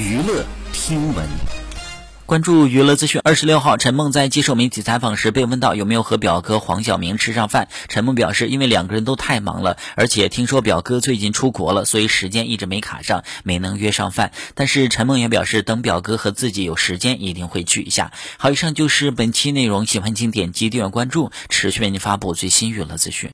娱乐听闻。关注娱乐资讯二十六号陈梦在接受媒体采访时被问到有没有和表哥黄晓明吃上饭。陈梦表示因为两个人都太忙了而且听说表哥最近出国了所以时间一直没卡上没能约上饭。但是陈梦也表示等表哥和自己有时间一定会去一下。好以上就是本期内容喜欢请点击订阅关注持续为您发布最新娱乐资讯。